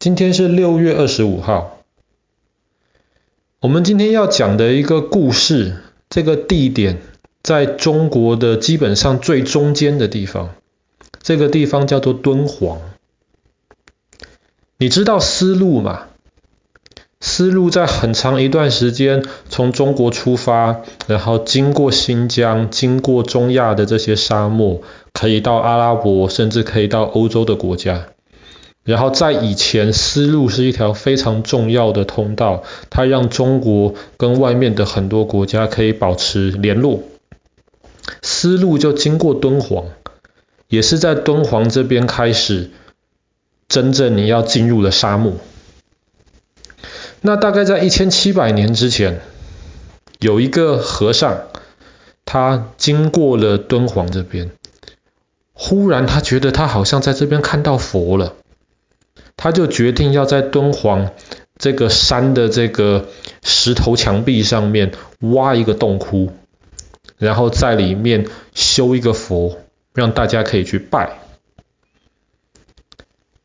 今天是六月二十五号。我们今天要讲的一个故事，这个地点在中国的基本上最中间的地方，这个地方叫做敦煌。你知道丝路吗？丝路在很长一段时间从中国出发，然后经过新疆，经过中亚的这些沙漠，可以到阿拉伯，甚至可以到欧洲的国家。然后在以前，丝路是一条非常重要的通道，它让中国跟外面的很多国家可以保持联络。丝路就经过敦煌，也是在敦煌这边开始，真正你要进入了沙漠。那大概在一千七百年之前，有一个和尚，他经过了敦煌这边，忽然他觉得他好像在这边看到佛了。他就决定要在敦煌这个山的这个石头墙壁上面挖一个洞窟，然后在里面修一个佛，让大家可以去拜。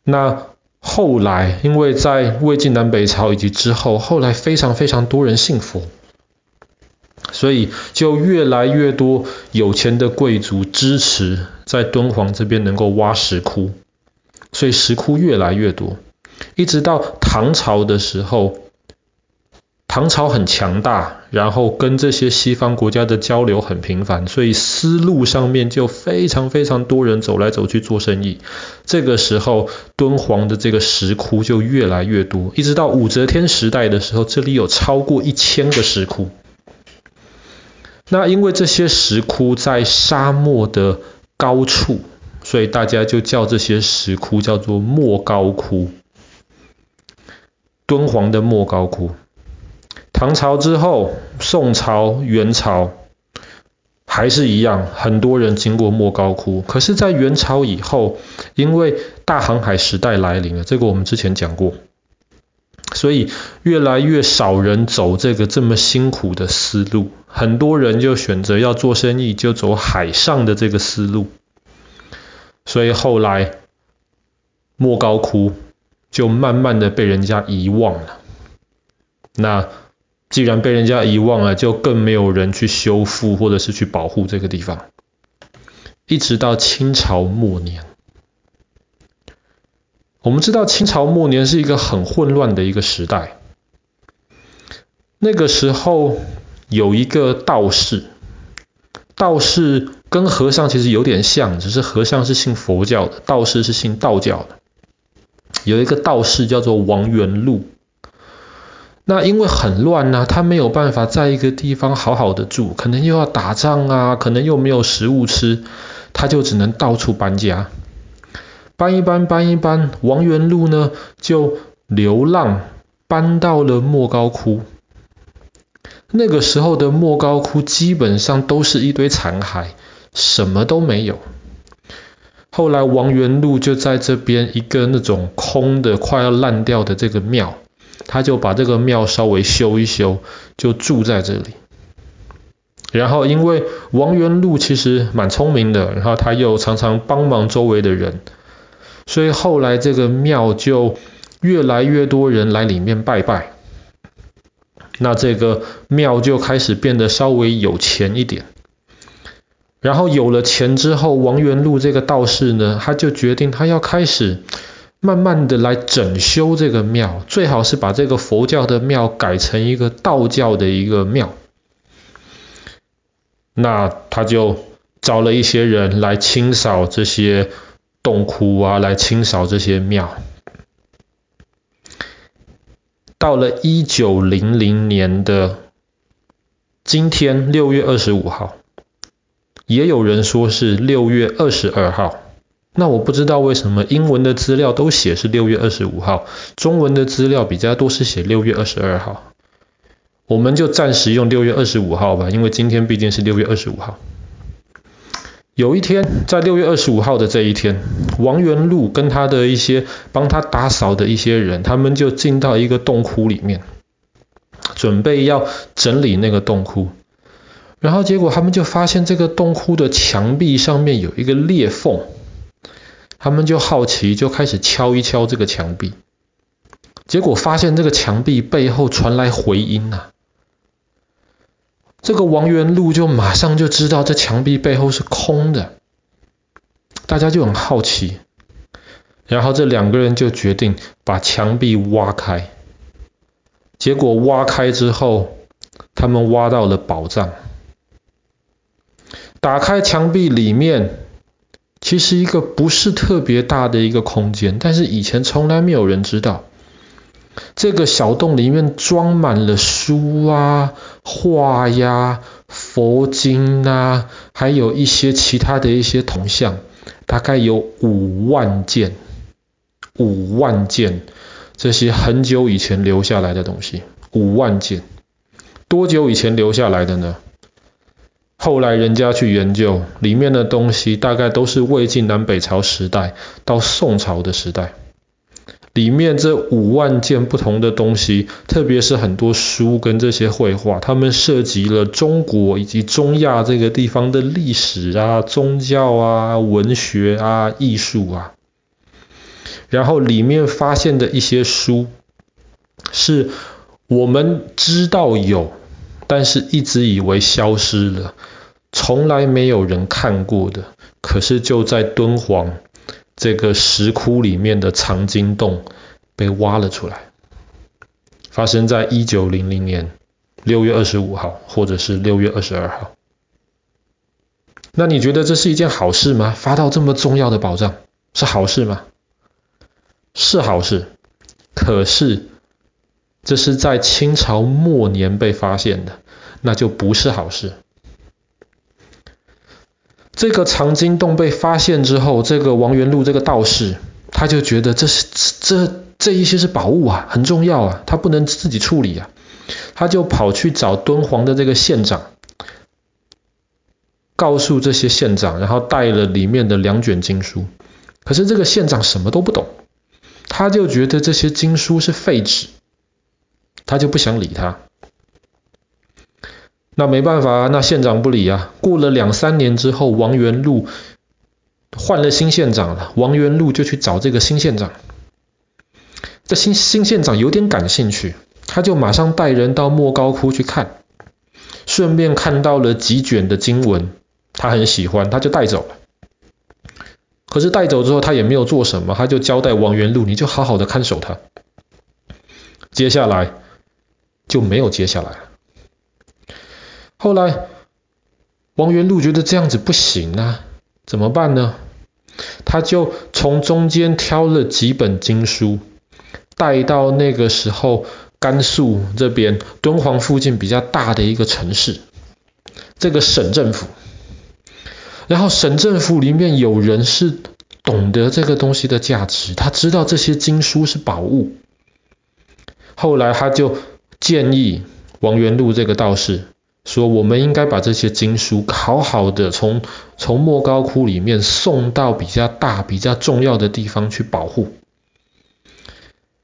那后来，因为在魏晋南北朝以及之后，后来非常非常多人信佛，所以就越来越多有钱的贵族支持在敦煌这边能够挖石窟。所以石窟越来越多，一直到唐朝的时候，唐朝很强大，然后跟这些西方国家的交流很频繁，所以丝路上面就非常非常多人走来走去做生意。这个时候，敦煌的这个石窟就越来越多，一直到武则天时代的时候，这里有超过一千个石窟。那因为这些石窟在沙漠的高处。所以大家就叫这些石窟叫做莫高窟，敦煌的莫高窟。唐朝之后，宋朝、元朝还是一样，很多人经过莫高窟。可是，在元朝以后，因为大航海时代来临了，这个我们之前讲过，所以越来越少人走这个这么辛苦的丝路，很多人就选择要做生意，就走海上的这个丝路。所以后来莫高窟就慢慢的被人家遗忘了。那既然被人家遗忘了，就更没有人去修复或者是去保护这个地方。一直到清朝末年，我们知道清朝末年是一个很混乱的一个时代。那个时候有一个道士，道士。跟和尚其实有点像，只是和尚是信佛教的，道士是信道教的。有一个道士叫做王元禄，那因为很乱呢、他没有办法在一个地方好好的住，可能又要打仗啊，可能又没有食物吃，他就只能到处搬家，搬一搬，搬一搬。王元禄呢，就流浪搬到了莫高窟。那个时候的莫高窟基本上都是一堆残骸。什么都没有。后来王元禄就在这边一个那种空的、快要烂掉的这个庙，他就把这个庙稍微修一修，就住在这里。然后因为王元禄其实蛮聪明的，然后他又常常帮忙周围的人，所以后来这个庙就越来越多人来里面拜拜。那这个庙就开始变得稍微有钱一点。然后有了钱之后，王元禄这个道士呢，他就决定他要开始慢慢的来整修这个庙，最好是把这个佛教的庙改成一个道教的一个庙。那他就找了一些人来清扫这些洞窟啊，来清扫这些庙。到了一九零零年的今天，六月二十五号。也有人说是六月二十二号，那我不知道为什么英文的资料都写是六月二十五号，中文的资料比较多是写六月二十二号，我们就暂时用六月二十五号吧，因为今天毕竟是六月二十五号。有一天，在六月二十五号的这一天，王元禄跟他的一些帮他打扫的一些人，他们就进到一个洞窟里面，准备要整理那个洞窟。然后结果他们就发现这个洞窟的墙壁上面有一个裂缝，他们就好奇，就开始敲一敲这个墙壁。结果发现这个墙壁背后传来回音呐、啊。这个王元禄就马上就知道这墙壁背后是空的，大家就很好奇，然后这两个人就决定把墙壁挖开。结果挖开之后，他们挖到了宝藏。打开墙壁里面，其实一个不是特别大的一个空间，但是以前从来没有人知道。这个小洞里面装满了书啊、画呀、佛经啊，还有一些其他的一些铜像，大概有五万件，五万件这些很久以前留下来的东西，五万件，多久以前留下来的呢？后来人家去研究，里面的东西大概都是魏晋南北朝时代到宋朝的时代。里面这五万件不同的东西，特别是很多书跟这些绘画，他们涉及了中国以及中亚这个地方的历史啊、宗教啊、文学啊、艺术啊。然后里面发现的一些书，是我们知道有，但是一直以为消失了，从来没有人看过的。可是就在敦煌。这个石窟里面的藏经洞被挖了出来，发生在一九零零年六月二十五号，或者是六月二十二号。那你觉得这是一件好事吗？发到这么重要的宝藏是好事吗？是好事，可是这是在清朝末年被发现的，那就不是好事。这个藏经洞被发现之后，这个王元禄这个道士，他就觉得这是这这一些是宝物啊，很重要啊，他不能自己处理啊，他就跑去找敦煌的这个县长，告诉这些县长，然后带了里面的两卷经书。可是这个县长什么都不懂，他就觉得这些经书是废纸，他就不想理他。那没办法，那县长不理啊。过了两三年之后，王元禄换了新县长了，王元禄就去找这个新县长。这新新县长有点感兴趣，他就马上带人到莫高窟去看，顺便看到了几卷的经文，他很喜欢，他就带走了。可是带走之后，他也没有做什么，他就交代王元禄，你就好好的看守他。接下来就没有接下来了。后来，王元禄觉得这样子不行啊，怎么办呢？他就从中间挑了几本经书，带到那个时候甘肃这边敦煌附近比较大的一个城市，这个省政府。然后省政府里面有人是懂得这个东西的价值，他知道这些经书是宝物。后来他就建议王元禄这个道士。说我们应该把这些经书好好的从从莫高窟里面送到比较大、比较重要的地方去保护。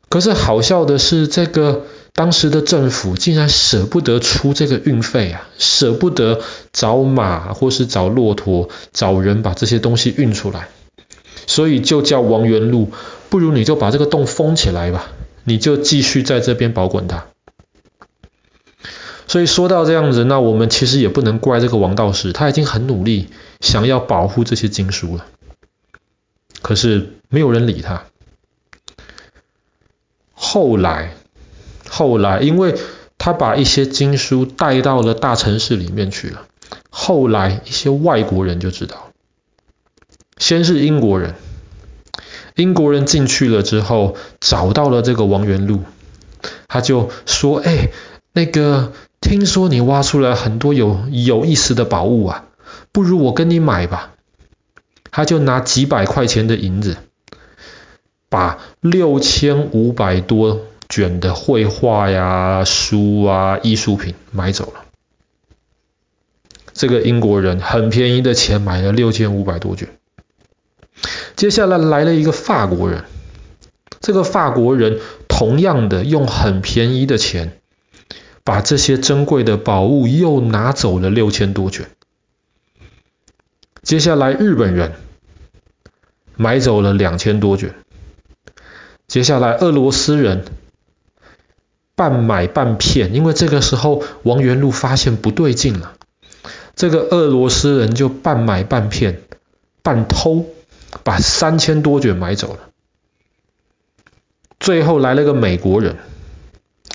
可是好笑的是，这个当时的政府竟然舍不得出这个运费啊，舍不得找马或是找骆驼找人把这些东西运出来，所以就叫王元禄，不如你就把这个洞封起来吧，你就继续在这边保管它。所以说到这样子，那我们其实也不能怪这个王道士，他已经很努力想要保护这些经书了，可是没有人理他。后来，后来，因为他把一些经书带到了大城市里面去了，后来一些外国人就知道，先是英国人，英国人进去了之后，找到了这个王元禄，他就说：“哎，那个。”听说你挖出来很多有有意思的宝物啊，不如我跟你买吧。他就拿几百块钱的银子，把六千五百多卷的绘画呀、书啊、艺术品买走了。这个英国人很便宜的钱买了六千五百多卷。接下来来了一个法国人，这个法国人同样的用很便宜的钱。把这些珍贵的宝物又拿走了六千多卷。接下来日本人买走了两千多卷。接下来俄罗斯人半买半骗，因为这个时候王元禄发现不对劲了，这个俄罗斯人就半买半骗、半偷，把三千多卷买走了。最后来了个美国人，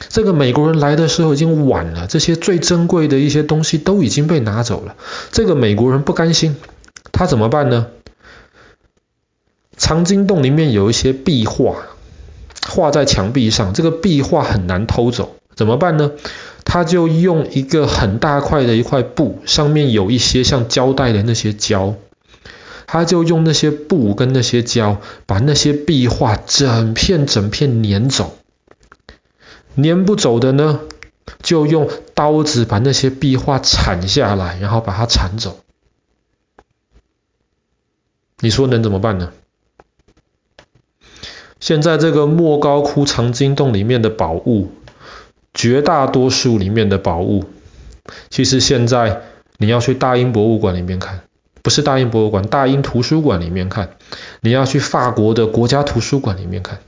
这个美国人来的时候已经晚了，这些最珍贵的一些东西都已经被拿走了。这个美国人不甘心，他怎么办呢？藏经洞里面有一些壁画，画在墙壁上，这个壁画很难偷走，怎么办呢？他就用一个很大块的一块布，上面有一些像胶带的那些胶。他就用那些布跟那些胶，把那些壁画整片整片粘走。粘不走的呢，就用刀子把那些壁画铲下来，然后把它铲走。你说能怎么办呢？现在这个莫高窟藏经洞里面的宝物，绝大多数里面的宝物，其实现在你要去大英博物馆里面看。不是大英博物馆，大英图书馆里面看，你要去法国的国家图书馆里面看，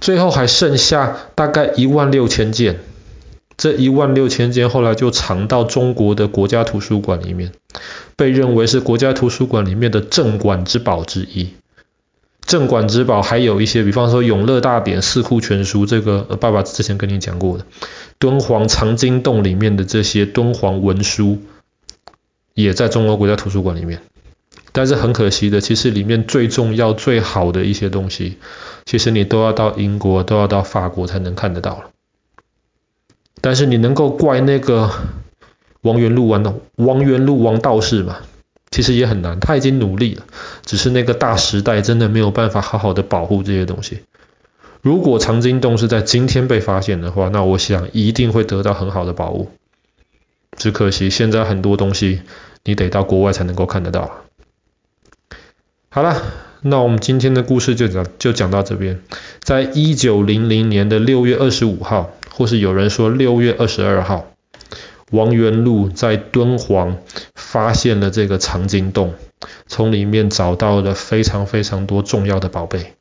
最后还剩下大概一万六千件，这一万六千件后来就藏到中国的国家图书馆里面，被认为是国家图书馆里面的镇馆之宝之一。镇馆之宝还有一些，比方说《永乐大典》《四库全书》，这个爸爸之前跟你讲过的，敦煌藏经洞里面的这些敦煌文书。也在中国国家图书馆里面，但是很可惜的，其实里面最重要、最好的一些东西，其实你都要到英国、都要到法国才能看得到了。但是你能够怪那个王元禄王的王元禄王道士吗？其实也很难，他已经努力了，只是那个大时代真的没有办法好好的保护这些东西。如果藏经洞是在今天被发现的话，那我想一定会得到很好的保护。只可惜现在很多东西你得到国外才能够看得到。好了，那我们今天的故事就讲就讲到这边。在一九零零年的六月二十五号，或是有人说六月二十二号，王元禄在敦煌发现了这个藏经洞，从里面找到了非常非常多重要的宝贝。